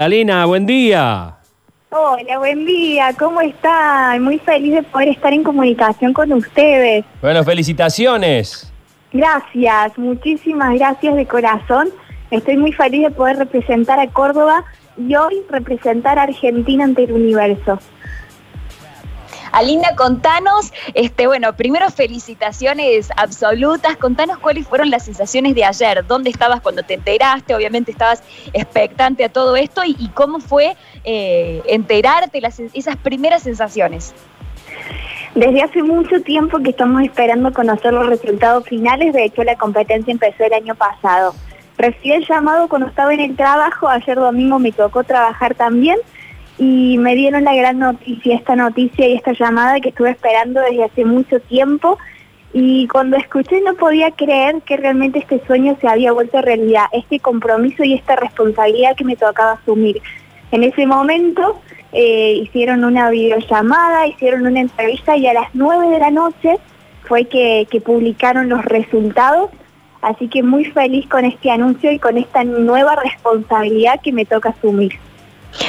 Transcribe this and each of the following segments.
Alina, buen día. Hola, buen día, ¿cómo están? Muy feliz de poder estar en comunicación con ustedes. Bueno, felicitaciones. Gracias, muchísimas gracias de corazón. Estoy muy feliz de poder representar a Córdoba y hoy representar a Argentina ante el universo. Alina, contanos, este, bueno, primero felicitaciones absolutas, contanos cuáles fueron las sensaciones de ayer, dónde estabas cuando te enteraste, obviamente estabas expectante a todo esto. Y, cómo fue eh, enterarte, las, esas primeras sensaciones. Desde hace mucho tiempo que estamos esperando conocer los resultados finales, de hecho la competencia empezó el año pasado. Recibí el llamado cuando estaba en el trabajo, ayer domingo me tocó trabajar también y me dieron la gran noticia, esta noticia y esta llamada que estuve esperando desde hace mucho tiempo y cuando escuché no podía creer que realmente este sueño se había vuelto realidad, este compromiso y esta responsabilidad que me tocaba asumir. En ese momento eh, hicieron una videollamada, hicieron una entrevista y a las 9 de la noche fue que, que publicaron los resultados, así que muy feliz con este anuncio y con esta nueva responsabilidad que me toca asumir.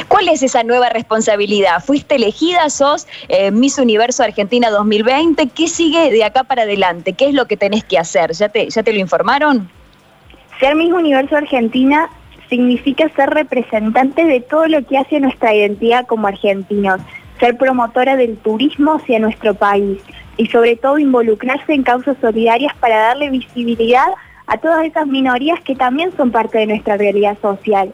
¿Cuál es esa nueva responsabilidad? ¿Fuiste elegida, sos eh, Miss Universo Argentina 2020? ¿Qué sigue de acá para adelante? ¿Qué es lo que tenés que hacer? ¿Ya te, ya te lo informaron? Ser Miss Universo Argentina significa ser representante de todo lo que hace nuestra identidad como argentinos, ser promotora del turismo hacia nuestro país y sobre todo involucrarse en causas solidarias para darle visibilidad a todas esas minorías que también son parte de nuestra realidad social.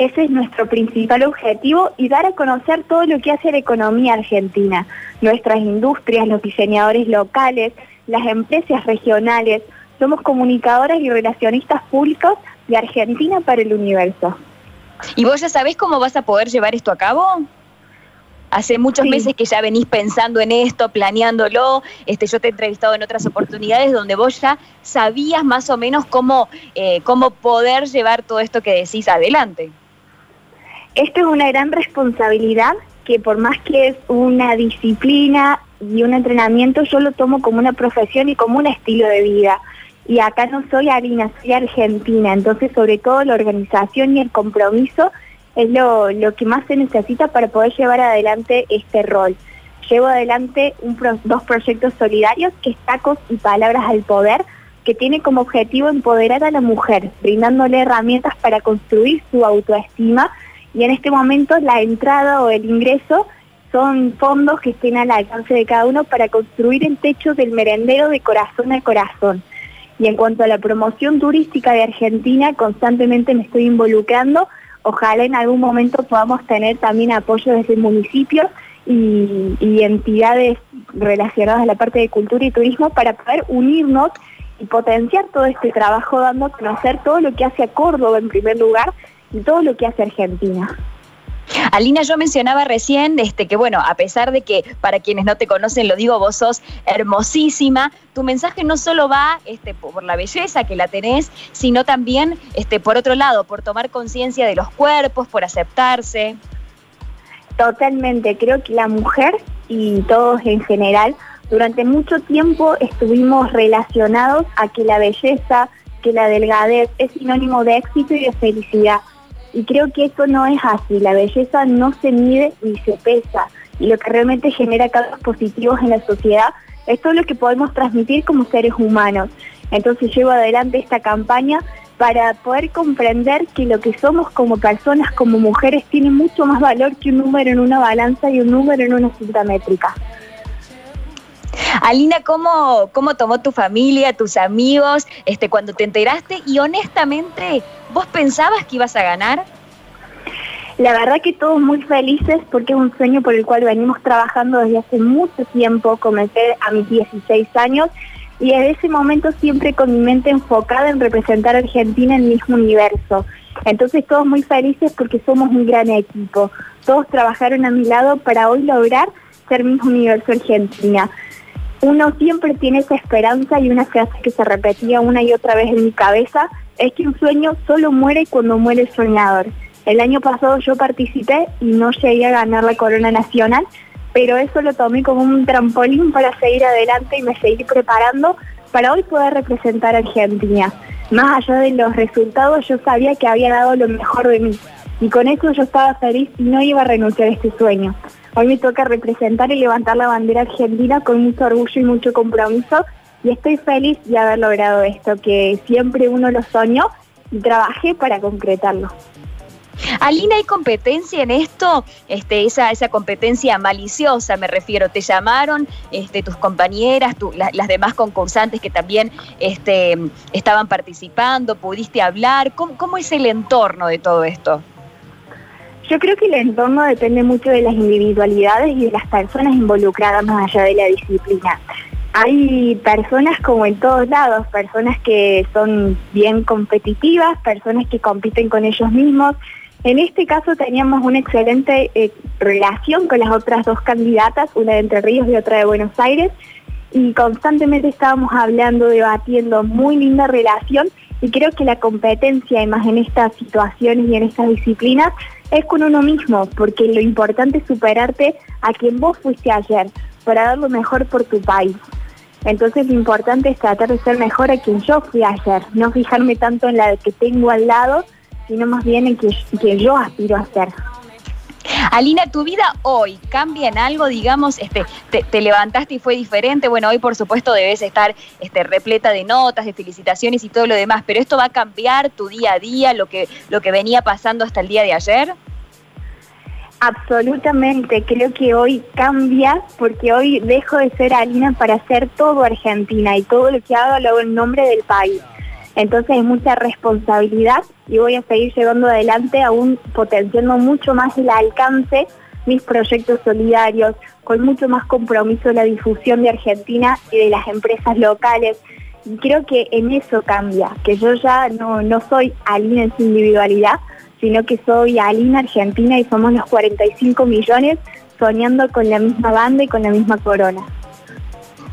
Ese es nuestro principal objetivo y dar a conocer todo lo que hace la economía argentina, nuestras industrias, los diseñadores locales, las empresas regionales. Somos comunicadoras y relacionistas públicos de Argentina para el universo. ¿Y vos ya sabés cómo vas a poder llevar esto a cabo? Hace muchos meses que ya venís pensando en esto, planeándolo. Este, yo te he entrevistado en otras oportunidades donde vos ya sabías más o menos cómo, eh, cómo poder llevar todo esto que decís adelante. Esto es una gran responsabilidad que por más que es una disciplina y un entrenamiento, yo lo tomo como una profesión y como un estilo de vida. Y acá no soy harina, soy argentina, entonces sobre todo la organización y el compromiso es lo, que más se necesita para poder llevar adelante este rol. Llevo adelante dos proyectos solidarios que es Tacos y Palabras al Poder, que tiene como objetivo empoderar a la mujer, brindándole herramientas para construir su autoestima y en este momento la entrada o el ingreso son fondos que estén al alcance de cada uno para construir el techo del merendero de corazón a corazón. Y en cuanto a la promoción turística de Argentina, constantemente me estoy involucrando. Ojalá en algún momento podamos tener también apoyo desde municipios y, y entidades relacionadas a la parte de cultura y turismo para poder unirnos y potenciar todo este trabajo, dando a conocer todo lo que hace a Córdoba en primer lugar y todo lo que hace Argentina. Alina, yo mencionaba recién este, que, bueno, a pesar de que para quienes no te conocen, lo digo, vos sos hermosísima, tu mensaje no solo va este, por la belleza que la tenés, sino también, este, por otro lado, por tomar conciencia de los cuerpos, por aceptarse. Totalmente, creo que la mujer y todos en general, durante mucho tiempo estuvimos relacionados a que la belleza, que la delgadez es sinónimo de éxito y de felicidad y creo que eso no es así, la belleza no se mide ni se pesa y lo que realmente genera cambios positivos en la sociedad es todo lo que podemos transmitir como seres humanos. Entonces llevo adelante esta campaña para poder comprender que lo que somos como personas, como mujeres, tiene mucho más valor que un número en una balanza y un número en una cinta métrica. Alina, ¿cómo, ¿cómo tomó tu familia, tus amigos, este, cuando te enteraste? Y honestamente, ¿vos pensabas que ibas a ganar? La verdad que todos muy felices porque es un sueño por el cual venimos trabajando desde hace mucho tiempo. Comencé a mis 16 años y desde ese momento siempre con mi mente enfocada en representar a Argentina en el mismo universo. Entonces todos muy felices porque somos un gran equipo. Todos trabajaron a mi lado para hoy lograr ser mismo universo Argentina uno siempre tiene esa esperanza y una frase que se repetía una y otra vez en mi cabeza, es que un sueño solo muere cuando muere el soñador. El año pasado yo participé y no llegué a ganar la corona nacional, pero eso lo tomé como un trampolín para seguir adelante y me seguir preparando para hoy poder representar a Argentina. Más allá de los resultados, yo sabía que había dado lo mejor de mí. Y con eso yo estaba feliz y no iba a renunciar a este sueño. Hoy me toca representar y levantar la bandera argentina con mucho orgullo y mucho compromiso y estoy feliz de haber logrado esto, que siempre uno lo soñó y trabajé para concretarlo. Alina, ¿hay competencia en esto? Este, esa, esa competencia maliciosa, me refiero. ¿Te llamaron este, tus compañeras, las demás concursantes que también este, estaban participando? ¿Pudiste hablar? ¿Cómo, es el entorno de todo esto? Yo creo que el entorno depende mucho de las individualidades y de las personas involucradas más allá de la disciplina. Hay personas como en todos lados, personas que son bien competitivas, personas que compiten con ellos mismos, en este caso teníamos una excelente eh, relación con las otras dos candidatas, una de Entre Ríos y otra de Buenos Aires, y constantemente estábamos hablando, debatiendo, muy linda relación, y creo que la competencia, más en estas situaciones y en estas disciplinas, es con uno mismo, porque lo importante es superarte a quien vos fuiste ayer, para dar lo mejor por tu país. Entonces lo importante es tratar de ser mejor a quien yo fui ayer, no fijarme tanto en la que tengo al lado, sino más bien en que, que yo aspiro a ser. Alina, ¿tu vida hoy cambia en algo? Digamos, este, te, levantaste y fue diferente. Bueno, hoy por supuesto debes estar este, repleta de notas, de felicitaciones y todo lo demás, pero ¿esto va a cambiar tu día a día, lo que, lo que venía pasando hasta el día de ayer? Absolutamente, creo que hoy cambia porque hoy dejo de ser Alina para hacer todo Argentina y todo lo que hago lo hago en nombre del país. Entonces hay mucha responsabilidad y voy a seguir llevando adelante aún potenciando mucho más el alcance mis proyectos solidarios, con mucho más compromiso la difusión de Argentina y de las empresas locales. Y creo que en eso cambia, que yo ya no, no soy Alina en su individualidad, sino que soy Alina Argentina y somos los 45 millones soñando con la misma banda y con la misma corona.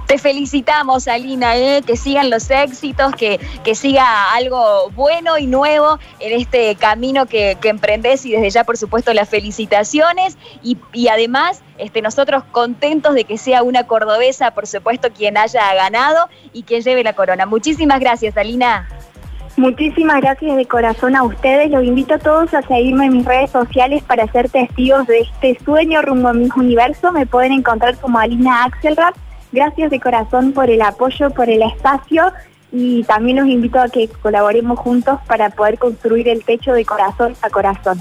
Te felicitamos, Alina, ¿eh? que sigan los éxitos, que, que siga algo bueno y nuevo en este camino que, que emprendes y desde ya, por supuesto, las felicitaciones y, y además este, nosotros contentos de que sea una cordobesa, por supuesto, quien haya ganado y quien lleve la corona. Muchísimas gracias, Alina. Muchísimas gracias de corazón a ustedes. Los invito a todos a seguirme en mis redes sociales para ser testigos de este sueño rumbo a mi universo. Me pueden encontrar como Alina Axelrad Gracias de corazón por el apoyo, por el espacio y también los invito a que colaboremos juntos para poder construir el techo de corazón a corazón.